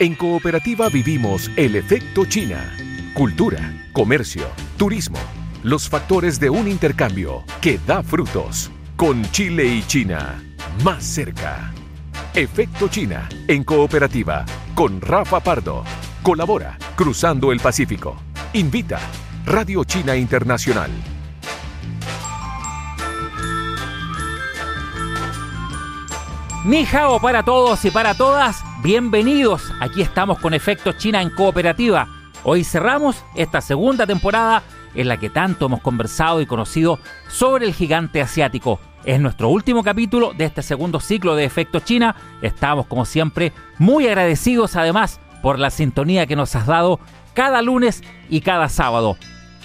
En Cooperativa vivimos el efecto China. Cultura, comercio, turismo, los factores de un intercambio que da frutos. Con Chile y China, más cerca. Efecto China, en Cooperativa, con Rafa Pardo. Colabora, Cruzando el Pacífico. Invita, Radio China Internacional. Ni hao para todos y para todas, bienvenidos. Aquí estamos con Efecto China en Cooperativa. Hoy cerramos esta segunda temporada en la que tanto hemos conversado y conocido sobre el gigante asiático. Es nuestro último capítulo de este segundo ciclo de Efecto China. Estamos como siempre muy agradecidos además por la sintonía que nos has dado cada lunes y cada sábado.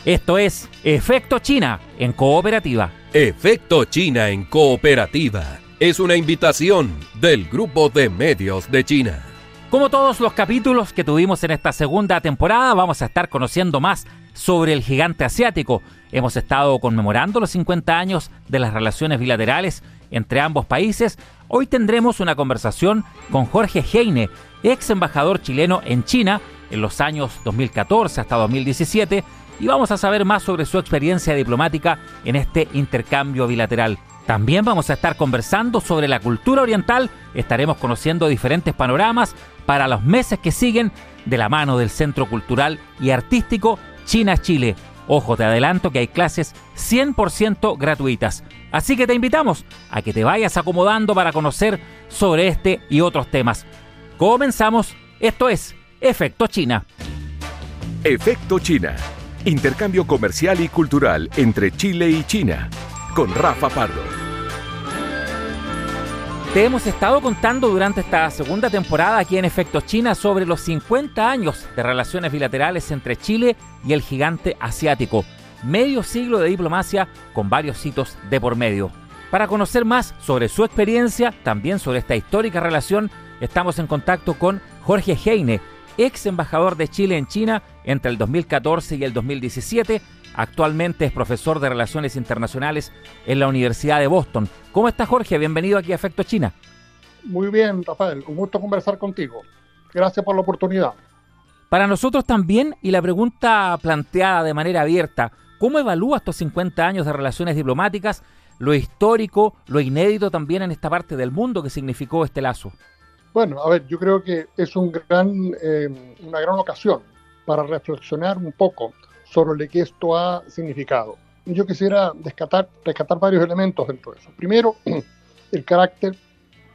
Esto es Efecto China en Cooperativa. Efecto China en Cooperativa es una invitación del Grupo de Medios de China. Como todos los capítulos que tuvimos en esta segunda temporada, vamos a estar conociendo más sobre el gigante asiático. Hemos estado conmemorando los 50 años de las relaciones bilaterales entre ambos países. Hoy tendremos una conversación con Jorge Heine, ex embajador chileno en China en los años 2014 hasta 2017, y vamos a saber más sobre su experiencia diplomática en este intercambio bilateral. También vamos a estar conversando sobre la cultura oriental, estaremos conociendo diferentes panoramas para los meses que siguen de la mano del Centro Cultural y Artístico China-Chile. Ojo, te adelanto que hay clases 100% gratuitas. Así que te invitamos a que te vayas acomodando para conocer sobre este y otros temas. Comenzamos, esto es Efecto China. Efecto China. Intercambio comercial y cultural entre Chile y China. Con Rafa Pardo. Te hemos estado contando durante esta segunda temporada aquí en Efecto China sobre los 50 años de relaciones bilaterales entre Chile y el gigante asiático. Medio siglo de diplomacia con varios hitos de por medio. Para conocer más sobre su experiencia, también sobre esta histórica relación, estamos en contacto con Jorge Heine, ex embajador de Chile en China entre el 2014 y el 2017. Actualmente es profesor de Relaciones Internacionales en la Universidad de Boston. ¿Cómo está Jorge? Bienvenido aquí a Efecto China. Muy bien, Rafael. Un gusto conversar contigo. Gracias por la oportunidad. Para nosotros también, y la pregunta planteada de manera abierta, ¿cómo evalúa estos 50 años de relaciones diplomáticas, lo histórico, lo inédito también en esta parte del mundo que significó este lazo? Bueno, a ver, yo creo que es un gran, eh, una gran ocasión para reflexionar un poco sobre lo que esto ha significado. Yo quisiera rescatar, varios elementos dentro de eso. Primero, el carácter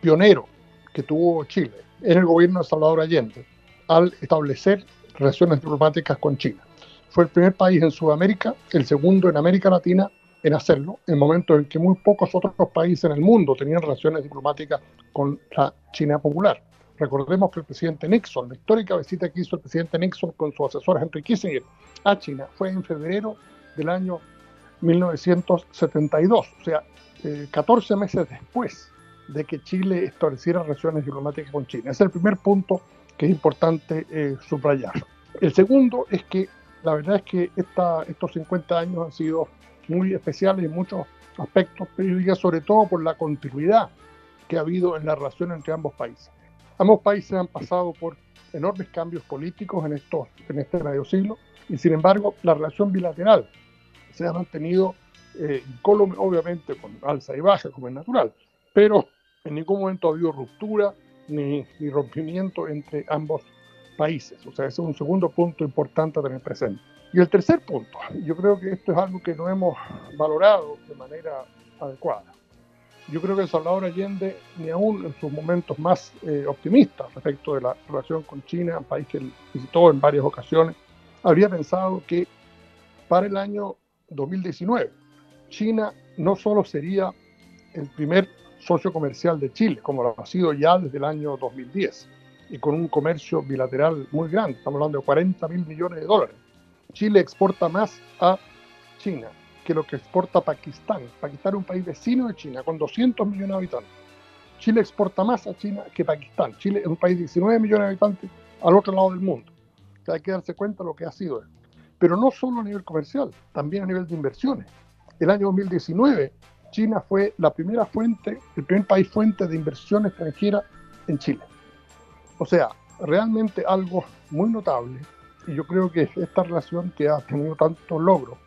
pionero que tuvo Chile en el gobierno de Salvador Allende al establecer relaciones diplomáticas con China. Fue el primer país en Sudamérica, el segundo en América Latina en hacerlo, en momentos en que muy pocos otros países en el mundo tenían relaciones diplomáticas con la China popular. Recordemos que el presidente Nixon, la histórica visita que hizo el presidente Nixon con su asesor Henry Kissinger a China, fue en febrero del año 1972, o sea, 14 eh, meses después de que Chile estableciera relaciones diplomáticas con China. Es el primer punto que es importante eh, subrayar. El segundo es que la verdad es que estos 50 años han sido muy especiales en muchos aspectos, pero sobre todo por la continuidad que ha habido en la relación entre ambos países. Ambos países han pasado por enormes cambios políticos en, estos, en este medio siglo y sin embargo la relación bilateral se ha mantenido eh, obviamente con alza y baja como es natural, pero en ningún momento ha habido ruptura ni, ni rompimiento entre ambos países. O sea, ese es un segundo punto importante a tener presente. Y el tercer punto, yo creo que esto es algo que no hemos valorado de manera adecuada. Yo creo que Salvador Allende, ni aún en sus momentos más eh, optimistas respecto de la relación con China, un país que él visitó en varias ocasiones, habría pensado que para el año 2019 China no solo sería el primer socio comercial de Chile, como lo ha sido ya desde el año 2010, y con un comercio bilateral muy grande, estamos hablando de 40 mil millones de dólares. Chile exporta más a China que lo que exporta Pakistán. Pakistán es un país vecino de China con 200 millones de habitantes. Chile exporta más a China que Pakistán. Chile es un país de 19 millones de habitantes al otro lado del mundo. hay que darse cuenta de lo que ha sido. Pero no solo a nivel comercial, también a nivel de inversiones. El año 2019, China fue la primera fuente, el primer país fuente de inversión extranjera en Chile. O sea, realmente algo muy notable y yo creo que esta relación que ha tenido tantos logros,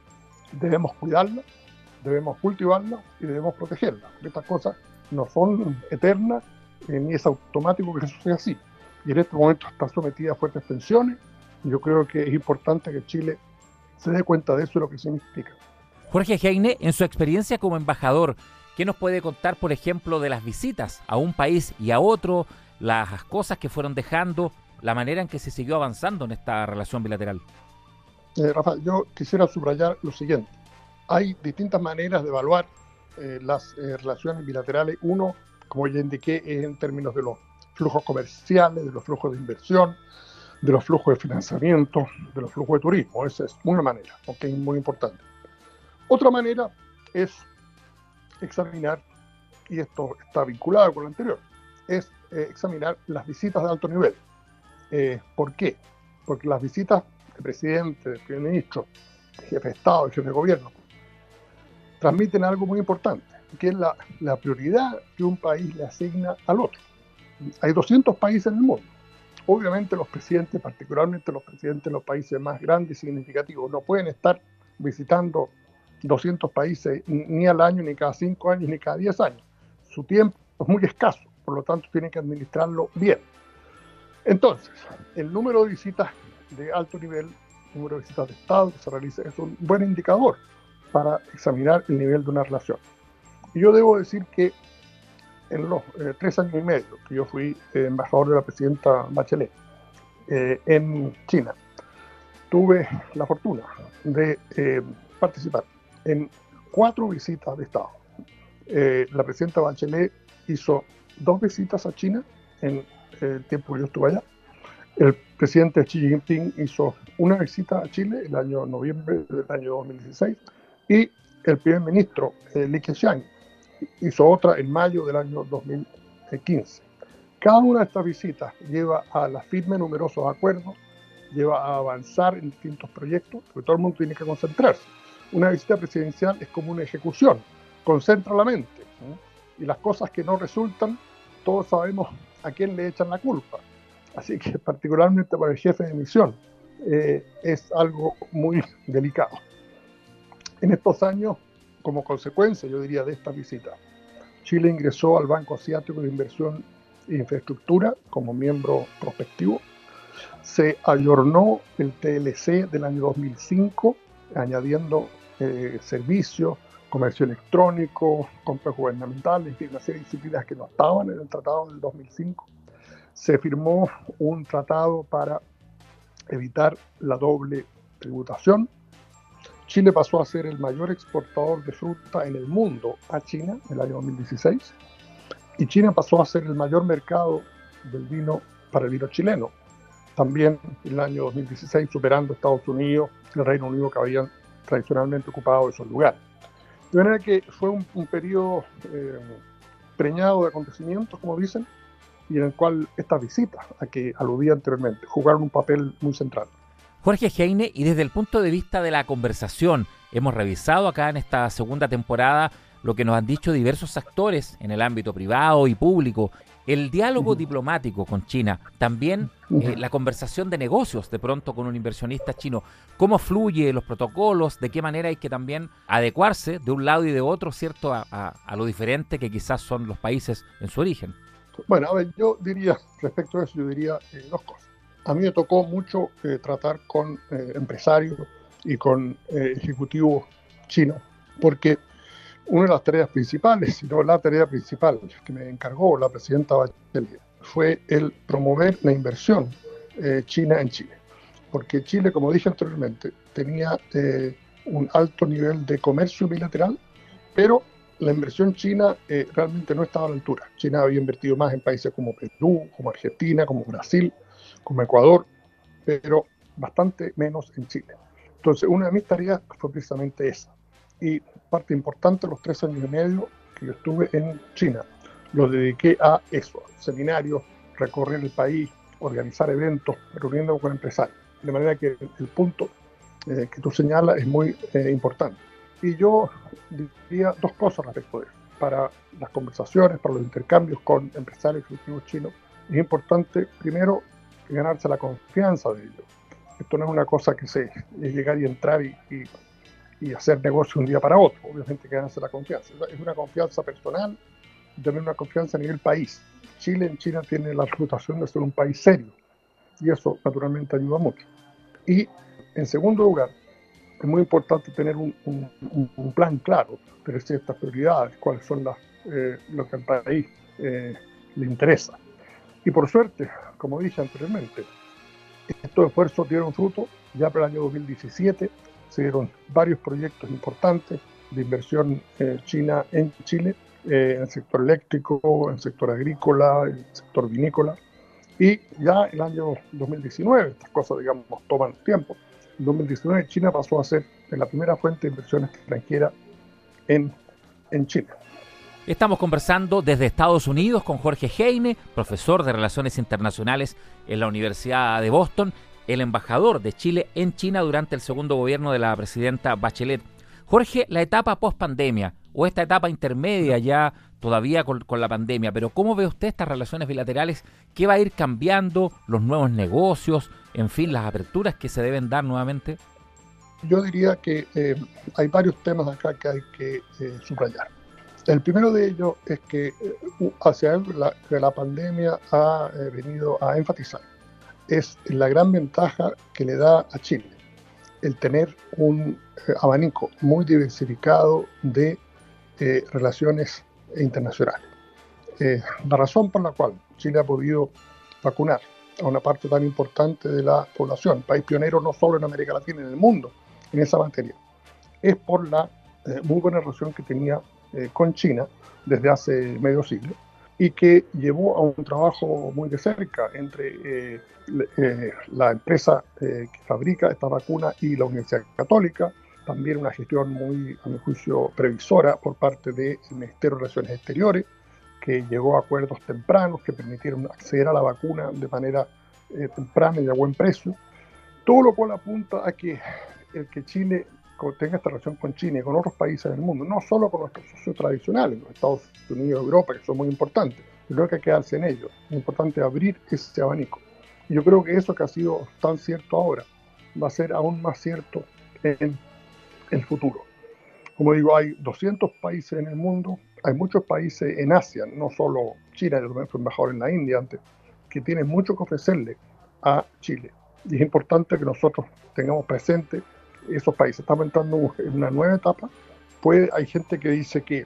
debemos cuidarla, debemos cultivarla y debemos protegerla. Estas cosas no son eternas eh, ni es automático que eso sea así. Y en este momento está sometida a fuertes tensiones. Y yo creo que es importante que Chile se dé cuenta de eso y lo que significa. Jorge Heine, en su experiencia como embajador, ¿qué nos puede contar, por ejemplo, de las visitas a un país y a otro, las cosas que fueron dejando, la manera en que se siguió avanzando en esta relación bilateral? Eh, Rafael, yo quisiera subrayar lo siguiente. Hay distintas maneras de evaluar eh, las eh, relaciones bilaterales. Uno, como ya indiqué, es en términos de los flujos comerciales, de los flujos de inversión, de los flujos de financiamiento, de los flujos de turismo. Esa es una manera, que es muy importante. Otra manera es examinar, y esto está vinculado con lo anterior, es eh, examinar las visitas de alto nivel. ¿Por qué? Porque las visitas presidente, de primer ministro, jefe de Estado, jefe de gobierno, transmiten algo muy importante, que es la, la prioridad que un país le asigna al otro. Hay 200 países en el mundo. Obviamente los presidentes, particularmente los presidentes de los países más grandes y significativos, no pueden estar visitando 200 países ni al año, ni cada 5 años, ni cada 10 años. Su tiempo es muy escaso, por lo tanto tienen que administrarlo bien. Entonces, el número de visitas de alto nivel, el número de visitas de Estado que se realiza, es un buen indicador para examinar el nivel de una relación. Y yo debo decir que en los eh, tres años y medio que yo fui eh, embajador de la presidenta Bachelet eh, en China, tuve la fortuna de participar en cuatro visitas de Estado. la presidenta Bachelet hizo dos visitas a China en el tiempo que yo estuve allá. Presidente Xi Jinping hizo una visita a Chile el año noviembre del año 2016 y el primer ministro Li Keqiang hizo otra en mayo del año 2015. Cada una de estas visitas lleva a la firme de numerosos acuerdos, lleva a avanzar en distintos proyectos, porque todo el mundo tiene que concentrarse. Una visita presidencial es como una ejecución, concentra la mente. Y las cosas que no resultan, todos sabemos a quién le echan la culpa. Así que particularmente para el jefe de misión eh, es algo muy delicado. En estos años como consecuencia, yo diría, de esta visita, Chile ingresó al Banco Asiático de Inversión e Infraestructura como miembro prospectivo. Se ayornó el TLC del año 2005, añadiendo eh, servicios, comercio electrónico, compras gubernamentales, y una serie de disciplinas que no estaban en el tratado del 2005. Se firmó un tratado para evitar la doble tributación Chile pasó a ser el mayor exportador de fruta en el mundo a China en el año 2016 y China pasó a ser el mayor mercado del vino para el vino chileno. También en el año 2016 superando Estados Unidos y el Reino Unido que habían tradicionalmente ocupado esos lugares. De manera que fue un, periodo eh, preñado de acontecimientos, como dicen, y en el cual estas visitas a que aludía anteriormente jugaron un papel muy central. Jorge Heine, y desde el punto de vista de la conversación, hemos revisado acá en esta segunda temporada lo que nos han dicho diversos actores en el ámbito privado y público, el diálogo diplomático con China, también eh, la conversación de negocios de pronto con un inversionista chino, cómo fluye los protocolos, de qué manera hay que también adecuarse de un lado y de otro, ¿cierto?, a, lo diferente que quizás son los países en su origen. Bueno, a ver, yo diría, respecto a eso, yo diría eh, dos cosas a mí me tocó mucho eh, tratar con eh, empresarios y con ejecutivos chinos, porque una de las tareas principales, si no la tarea principal que me encargó la presidenta Bachelet, fue el promover la inversión china en Chile. Porque Chile, como dije anteriormente, tenía un alto nivel de comercio bilateral, pero la inversión china realmente no estaba a la altura. China había invertido más en países como Perú, como Argentina, como Brasil, como Ecuador, pero bastante menos en Chile. Entonces, una de mis tareas fue precisamente esa. Y parte importante, los tres años y medio que yo estuve en China, los dediqué a eso, seminarios, recorrer el país, organizar eventos, reuniendo con empresarios. De manera que el punto eh, que tú señalas es muy eh, importante. Y yo diría dos cosas respecto de eso. Para las conversaciones, para los intercambios con empresarios ejecutivos chinos, es importante, primero, ganarse la confianza de ellos. Esto no es una cosa que se llegar y entrar y, y, hacer negocio un día para otro. Obviamente ganarse la confianza. Es una confianza personal, también una confianza a nivel país. Chile en China tiene la reputación de ser un país serio y eso naturalmente ayuda mucho. Y en segundo lugar, es muy importante tener un, un, plan claro, tener ciertas prioridades, cuáles son las, eh, lo que al país eh, le interesa. Y por suerte, como dije anteriormente, estos esfuerzos dieron fruto. Ya para el año 2017 se dieron varios proyectos importantes de inversión eh, china en Chile, en el sector eléctrico, en el sector agrícola, en el sector vinícola. Y ya el año 2019, estas cosas, digamos, toman tiempo, en 2019 China pasó a ser la primera fuente de inversión extranjera en, en Chile. Estamos conversando desde Estados Unidos con Jorge Heine, profesor de Relaciones Internacionales en la Universidad de Boston, el embajador de Chile en China durante el segundo gobierno de la presidenta Bachelet. Jorge, la etapa post pandemia o esta etapa intermedia ya todavía con, la pandemia, pero ¿cómo ve usted estas relaciones bilaterales? ¿Qué va a ir cambiando? ¿Los nuevos negocios? En fin, las aperturas que se deben dar nuevamente. Yo diría que eh, hay varios temas acá que hay que eh, subrayar. El primero de ellos es que eh, hacia la, la pandemia ha venido a enfatizar es la gran ventaja que le da a Chile el tener un abanico muy diversificado de relaciones internacionales. Eh, la razón por la cual Chile ha podido vacunar a una parte tan importante de la población, país pionero no solo en América Latina, en el mundo, en esa materia, es por la eh, muy buena relación que tenía eh, con China desde hace medio siglo y que llevó a un trabajo muy de cerca entre la empresa que fabrica esta vacuna y la Universidad Católica, también una gestión muy, a mi juicio, previsora por parte del Ministerio de Relaciones Exteriores, que llegó a acuerdos tempranos que permitieron acceder a la vacuna de manera eh, temprana y a buen precio. Todo lo cual apunta a que el que Chile tenga esta relación con China y con otros países del mundo, no solo con nuestros socios tradicionales, los Estados Unidos Europa, que son muy importantes, pero que hay que quedarse en ellos. Es importante abrir ese abanico. Y yo creo que eso que ha sido tan cierto ahora va a ser aún más cierto en el futuro. Como digo, hay 200 países en el mundo, hay muchos países en Asia, no solo China, yo también fui embajador en la India antes, que tienen mucho que ofrecerle a Chile. Y es importante que nosotros tengamos presente esos países. Estamos entrando en una nueva etapa. Pues hay gente que dice que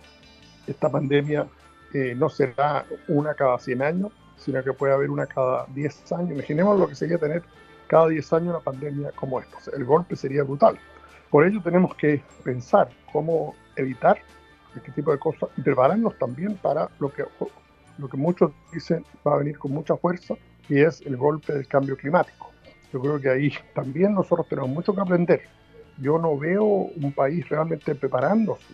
esta pandemia eh, no será una cada 100 años, sino que puede haber una cada 10 años. Imaginemos lo que sería tener cada 10 años una pandemia como esta. el golpe sería brutal. Por ello tenemos que pensar cómo evitar este tipo de cosas y prepararnos también para lo que, lo que muchos dicen va a venir con mucha fuerza y es el golpe del cambio climático. Yo creo que ahí también nosotros tenemos mucho que aprender. Yo no veo un país realmente preparándose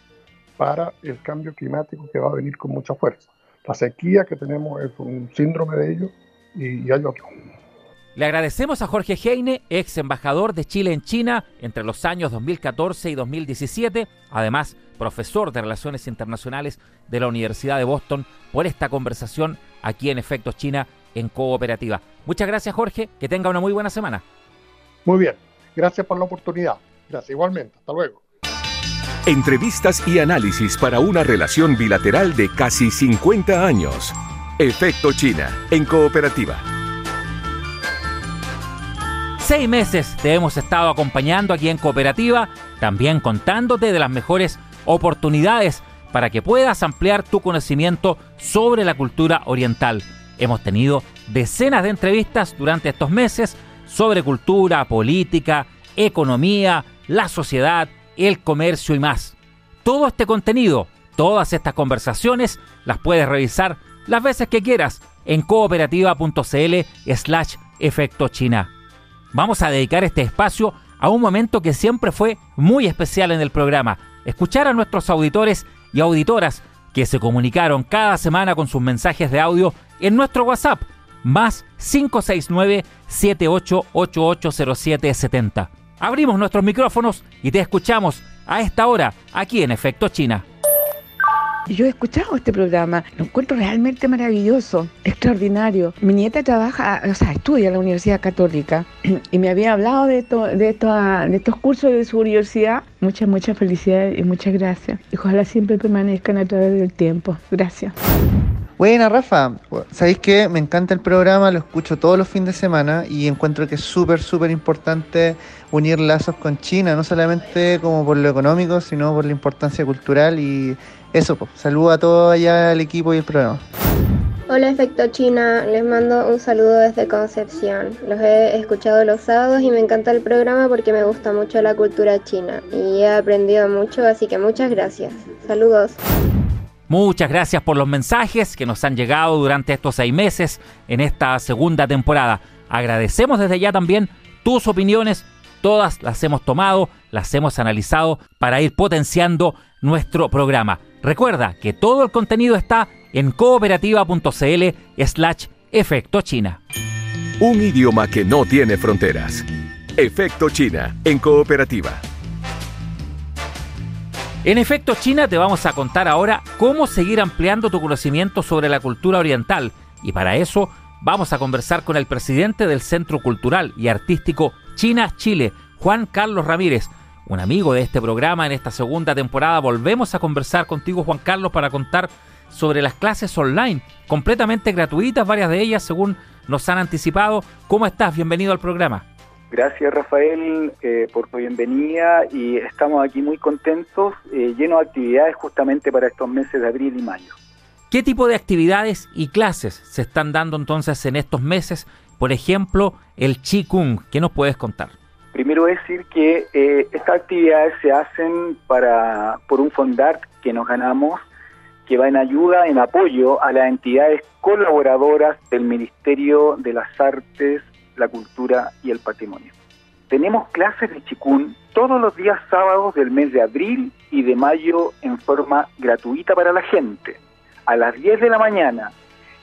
para el cambio climático que va a venir con mucha fuerza. La sequía que tenemos es un síndrome de ello y, y hay otro. Le agradecemos a Jorge Heine, ex embajador de Chile en China entre los años 2014 y 2017, además profesor de Relaciones Internacionales de la Universidad de Boston, por esta conversación aquí en Efectos China en Cooperativa. Muchas gracias Jorge, que tenga una muy buena semana. Muy bien, gracias por la oportunidad. Gracias igualmente, hasta luego. Entrevistas y análisis para una relación bilateral de casi 50 años. Efecto China en Cooperativa seis meses te hemos estado acompañando aquí en Cooperativa, también contándote de las mejores oportunidades para que puedas ampliar tu conocimiento sobre la cultura oriental. Hemos tenido decenas de entrevistas durante estos meses sobre cultura, política, economía, la sociedad, el comercio y más. Todo este contenido, todas estas conversaciones, las puedes revisar las veces que quieras en cooperativa.cl slash efecto china vamos a dedicar este espacio a un momento que siempre fue muy especial en el programa, escuchar a nuestros auditores y auditoras que se comunicaron cada semana con sus mensajes de audio en nuestro WhatsApp, más 569-78880770. Abrimos nuestros micrófonos y te escuchamos a esta hora aquí en Efecto China. Yo he escuchado este programa, lo encuentro realmente maravilloso, extraordinario. Mi nieta trabaja, o sea, estudia en la Universidad Católica y me había hablado de, esto, de, de estos cursos de su universidad. Muchas, muchas felicidades y muchas gracias. Y ojalá siempre permanezcan a través del tiempo. Gracias. Buena, Rafa. ¿Sabéis que me encanta el programa? Lo escucho todos los fines de semana y encuentro que es súper, súper importante unir lazos con China, no solamente como por lo económico, sino por la importancia cultural y eso, pues. Saludo a todo allá el equipo y el programa. Hola Efecto China, les mando un saludo desde Concepción. Los he escuchado los sábados y me encanta el programa porque me gusta mucho la cultura china y he aprendido mucho, así que muchas gracias. Saludos. Muchas gracias por los mensajes que nos han llegado durante estos seis meses en esta segunda temporada. Agradecemos desde ya también tus opiniones, todas las hemos tomado, las hemos analizado para ir potenciando nuestro programa. Recuerda que todo el contenido está en cooperativa.cl slash efecto China. Un idioma que no tiene fronteras. Efecto China en cooperativa. En efecto, China, te vamos a contar ahora cómo seguir ampliando tu conocimiento sobre la cultura oriental y para eso vamos a conversar con el presidente del Centro Cultural y Artístico China Chile, Juan Carlos Ramírez, un amigo de este programa en esta segunda temporada. Volvemos a conversar contigo, Juan Carlos, para contar sobre las clases online, completamente gratuitas, varias de ellas según nos han anticipado. ¿Cómo estás? Bienvenido al programa. Gracias Rafael eh, por tu bienvenida y estamos aquí muy contentos, eh, llenos de actividades justamente para estos meses de abril y mayo. ¿Qué tipo de actividades y clases se están dando entonces en estos meses? Por ejemplo, el Qigong, ¿qué nos puedes contar? Primero decir que eh, estas actividades se hacen para por un fondar que nos ganamos que va en ayuda, en apoyo a las entidades colaboradoras del Ministerio de las Artes la cultura y el patrimonio. Tenemos clases de chikun todos los días sábados del mes de abril y de mayo en forma gratuita para la gente. A las 10 de la mañana,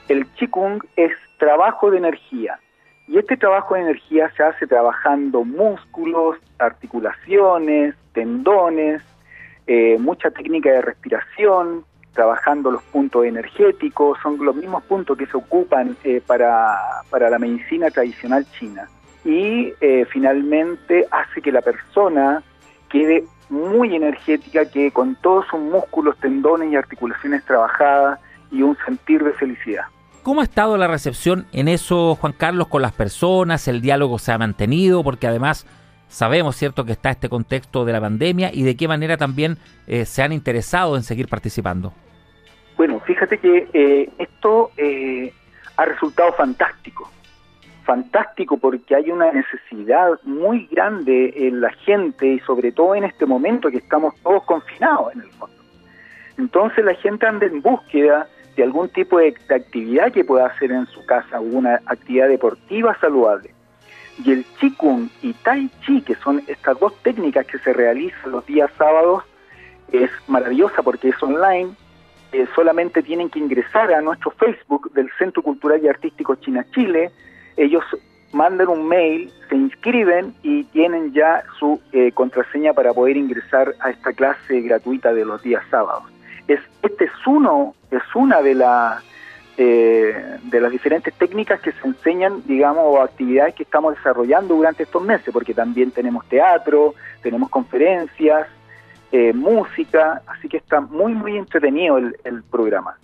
el chikung es trabajo de energía. Y este trabajo de energía se hace trabajando músculos, articulaciones, tendones, eh, mucha técnica de respiración, trabajando los puntos energéticos, son los mismos puntos que se ocupan eh, para, la medicina tradicional china. Y eh, finalmente hace que la persona quede muy energética, que con todos sus músculos, tendones y articulaciones trabajadas y un sentir de felicidad. ¿Cómo ha estado la recepción en eso, Juan Carlos, con las personas? ¿El diálogo se ha mantenido? Porque además sabemos, ¿cierto?, que está este contexto de la pandemia y de qué manera también eh, se han interesado en seguir participando. Bueno, fíjate que eh, esto eh, ha resultado fantástico. Fantástico porque hay una necesidad muy grande en la gente y sobre todo en este momento que estamos todos confinados en el fondo. Entonces la gente anda en búsqueda de algún tipo de, actividad que pueda hacer en su casa, una actividad deportiva saludable. Y el Qigong y Tai Chi, que son estas dos técnicas que se realizan los días sábados, es maravillosa porque es online, eh, solamente tienen que ingresar a nuestro Facebook del Centro Cultural y Artístico China Chile. Ellos mandan un mail, se inscriben y tienen ya su eh, contraseña para poder ingresar a esta clase gratuita de los días sábados. Es, este es uno, es una de las eh, de las diferentes técnicas que se enseñan, digamos, o actividades que estamos desarrollando durante estos meses, porque también tenemos teatro, tenemos conferencias, eh, música, así que está muy, muy entretenido el, programa.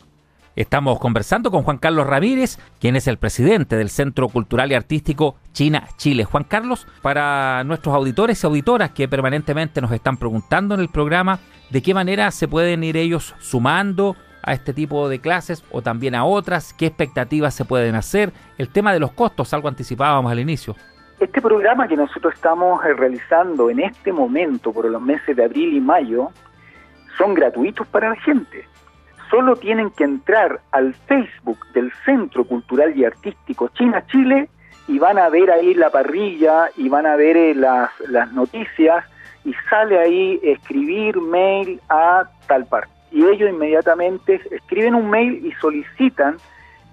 Estamos conversando con Juan Carlos Ramírez, quien es el presidente del Centro Cultural y Artístico China Chile. Juan Carlos, para nuestros auditores y auditoras que permanentemente nos están preguntando en el programa de qué manera se pueden ir ellos sumando a este tipo de clases o también a otras, qué expectativas se pueden hacer, el tema de los costos, algo anticipábamos al inicio. Este programa que nosotros estamos eh, realizando en este momento por los meses de abril y mayo son gratuitos para la gente. Solo tienen que entrar al Facebook del Centro Cultural y Artístico China Chile y van a ver ahí la parrilla y van a ver eh, las, las noticias y sale ahí escribir mail a tal parte. Y ellos inmediatamente escriben un mail y solicitan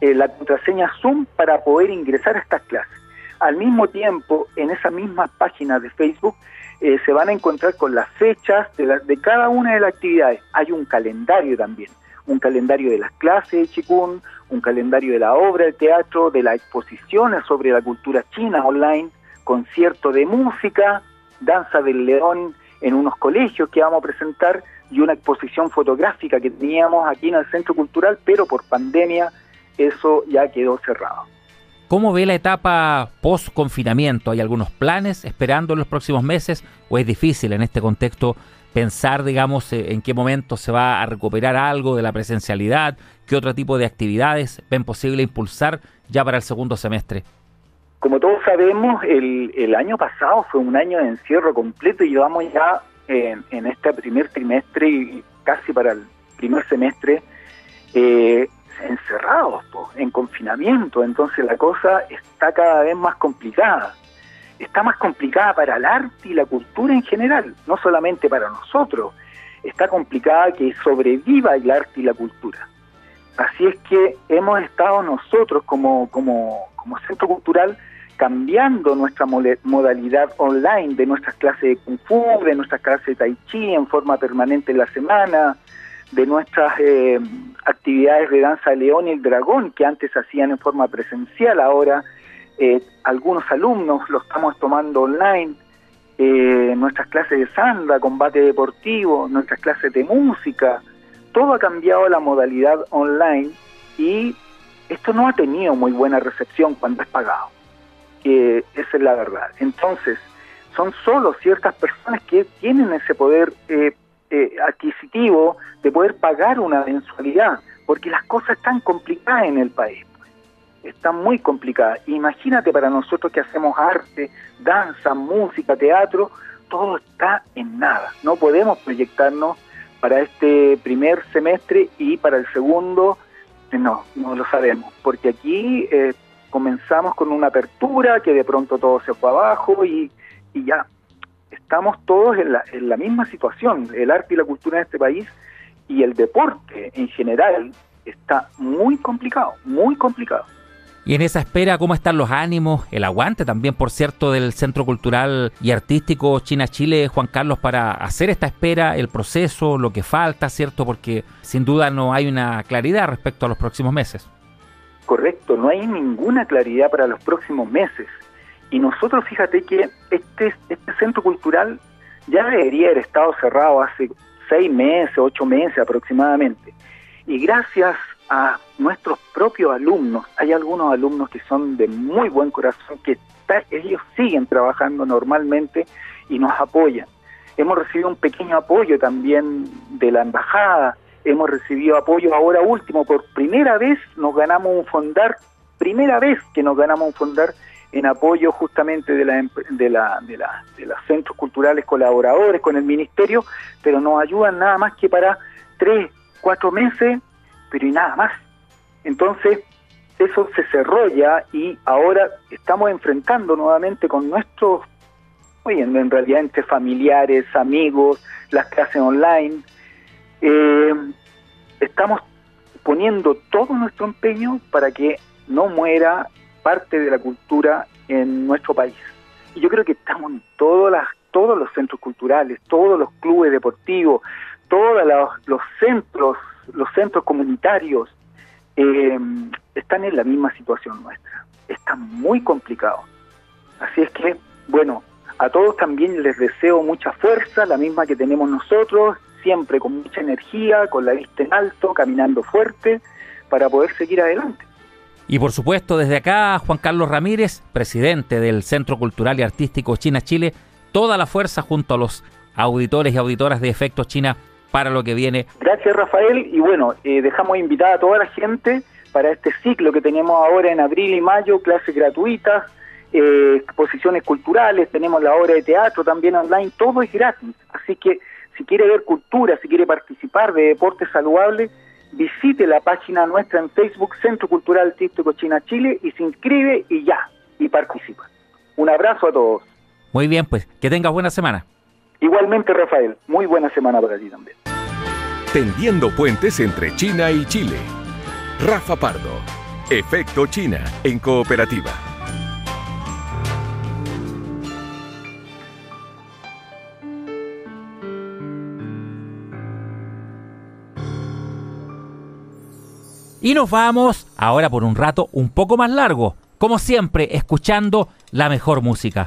eh, la contraseña Zoom para poder ingresar a estas clases. Al mismo tiempo, en esa misma página de Facebook eh, se van a encontrar con las fechas de, de cada una de las actividades. Hay un calendario también. un calendario de las clases de Chikun, un calendario de la obra de teatro, de las exposiciones sobre la cultura china online, concierto de música, danza del león en unos colegios que vamos a presentar y una exposición fotográfica que teníamos aquí en el Centro Cultural, pero por pandemia eso ya quedó cerrado. ¿Cómo ve la etapa post-confinamiento? ¿Hay algunos planes esperando en los próximos meses o es difícil en este contexto pensar, digamos, eh, en qué momento se va a recuperar algo de la presencialidad? ¿Qué otro tipo de actividades ven posible impulsar ya para el segundo semestre? Como todos sabemos, el, el año pasado fue un año de encierro completo y llevamos ya en, este primer trimestre y casi para el primer semestre eh, encerrados, en confinamiento, entonces la cosa está cada vez más complicada. Está más complicada para el arte y la cultura en general, no solamente para nosotros, está complicada que sobreviva el arte y la cultura. Así es que hemos estado nosotros como centro cultural cambiando nuestra modalidad online de nuestras clases de Kung Fu, de nuestras clases de Tai Chi en forma permanente en la semana, de nuestras eh, actividades de danza de león y el dragón que antes hacían en forma presencial, ahora eh, algunos alumnos lo estamos tomando online, eh, nuestras clases de sanda, combate deportivo, nuestras clases de música, todo ha cambiado la modalidad online y esto no ha tenido muy buena recepción cuando es pagado. Esa es la verdad. Entonces, son solo ciertas personas que tienen ese poder eh, eh, adquisitivo de poder pagar una mensualidad, porque las cosas están complicadas en el país, están muy complicadas. Imagínate para nosotros que hacemos arte, danza, música, teatro, todo está en nada. No podemos proyectarnos para este primer semestre y para el segundo, no, no lo sabemos, porque aquí eh, comenzamos con una apertura que de pronto todo se fue abajo y, y ya estamos todos en la, en la misma situación. El arte y la cultura en este país y el deporte en general está muy complicado, muy complicado. Y en esa espera, ¿cómo están los ánimos? El aguante también, por cierto, del Centro Cultural y Artístico China-Chile, Juan Carlos, para hacer esta espera, el proceso, lo que falta, ¿cierto? Porque sin duda no hay una claridad respecto a los próximos meses. Correcto, no hay ninguna claridad para los próximos meses. Y nosotros, fíjate que este, este centro cultural ya debería haber estado cerrado hace seis meses, ocho meses aproximadamente. Y gracias a nuestros propios alumnos, hay algunos alumnos que son de muy buen corazón, que ellos siguen trabajando normalmente y nos apoyan. Hemos recibido un pequeño apoyo también de la embajada, hemos recibido apoyo ahora último, por primera vez nos ganamos un fondar, primera vez que nos ganamos un fondar en apoyo justamente de, la, de, la, de, la, de los centros culturales colaboradores con el ministerio, pero nos ayudan nada más que para tres, cuatro meses, pero y nada más. Entonces, eso se cerró y ahora estamos enfrentando nuevamente con nuestros, oye, en realidad entre familiares, amigos, las clases online. Eh, estamos poniendo todo nuestro empeño para que no muera parte de la cultura en nuestro país. Y yo creo que estamos en todas las, todos los centros culturales, todos los clubes deportivos, todos los, centros, los centros comunitarios, eh, están en la misma situación nuestra. Está muy complicado. Así es que, bueno, a todos también les deseo mucha fuerza, la misma que tenemos nosotros, siempre con mucha energía, con la vista en alto, caminando fuerte, para poder seguir adelante. Y por supuesto, desde acá, Juan Carlos Ramírez, presidente del Centro Cultural y Artístico China-Chile, toda la fuerza junto a los auditores y auditoras de Efectos China para lo que viene. Gracias, Rafael. Y bueno, eh, dejamos invitada a toda la gente para este ciclo que tenemos ahora en abril y mayo, clases gratuitas, eh, exposiciones culturales, tenemos la obra de teatro también online, todo es gratis. Así que si quiere ver cultura, si quiere participar de deportes saludables, visite la página nuestra en Facebook, Centro Cultural Artístico China Chile, y se inscribe y ya, y participa. Un abrazo a todos. Muy bien, pues, que tengas buena semana. Igualmente, Rafael, muy buena semana para ti también. Tendiendo puentes entre China y Chile. Rafa Pardo, Efecto China en cooperativa. Y nos vamos ahora por un rato un poco más largo, como siempre, escuchando la mejor música.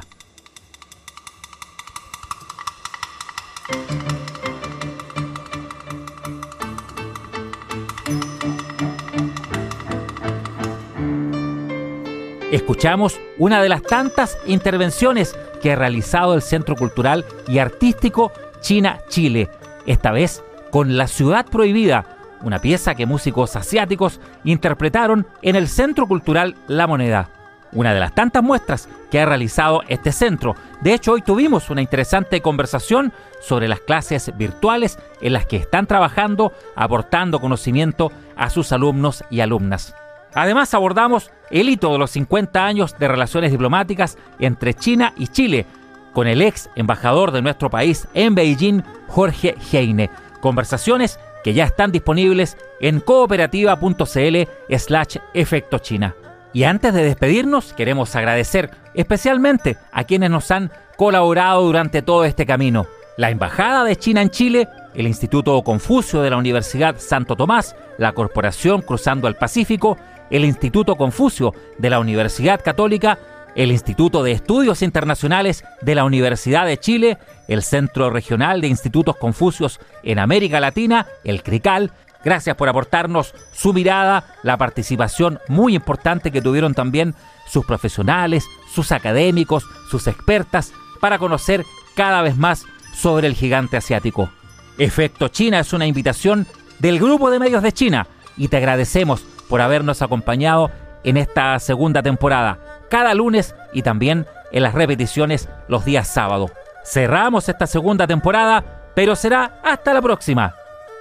Escuchamos una de las tantas intervenciones que ha realizado el Centro Cultural y Artístico China-Chile, esta vez con La Ciudad Prohibida, una pieza que músicos asiáticos interpretaron en el Centro Cultural La Moneda. Una de las tantas muestras que ha realizado este centro. De hecho, hoy tuvimos una interesante conversación sobre las clases virtuales en las que están trabajando, aportando conocimiento a sus alumnos y alumnas. Además, abordamos el hito de los 50 años de relaciones diplomáticas entre China y Chile, con el ex embajador de nuestro país en Beijing, Jorge Heine. Conversaciones que ya están disponibles en cooperativa.cl slash efecto China. Y antes de despedirnos, queremos agradecer especialmente a quienes nos han colaborado durante todo este camino. La Embajada de China en Chile, el Instituto Confucio de la Universidad Santo Tomás, la Corporación Cruzando el Pacífico, el Instituto Confucio de la Universidad Católica, el Instituto de Estudios Internacionales de la Universidad de Chile, el Centro Regional de Institutos Confucios en América Latina, el CRICAL. Gracias por aportarnos su mirada, la participación muy importante que tuvieron también sus profesionales, sus académicos, sus expertas, para conocer cada vez más sobre el gigante asiático. Efecto China es una invitación del Grupo de Medios de China y te agradecemos por habernos acompañado en esta segunda temporada, cada lunes y también en las repeticiones los días sábados. Cerramos esta segunda temporada, pero será hasta la próxima.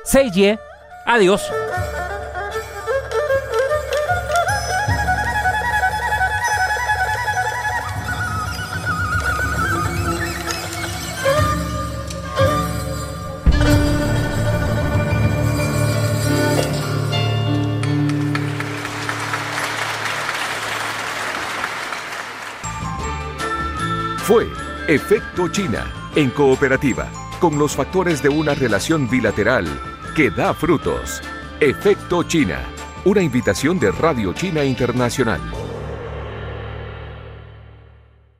Seiye, adiós. Fue Efecto China, en cooperativa, con los factores de una relación bilateral que da frutos. Efecto China, una invitación de Radio China Internacional.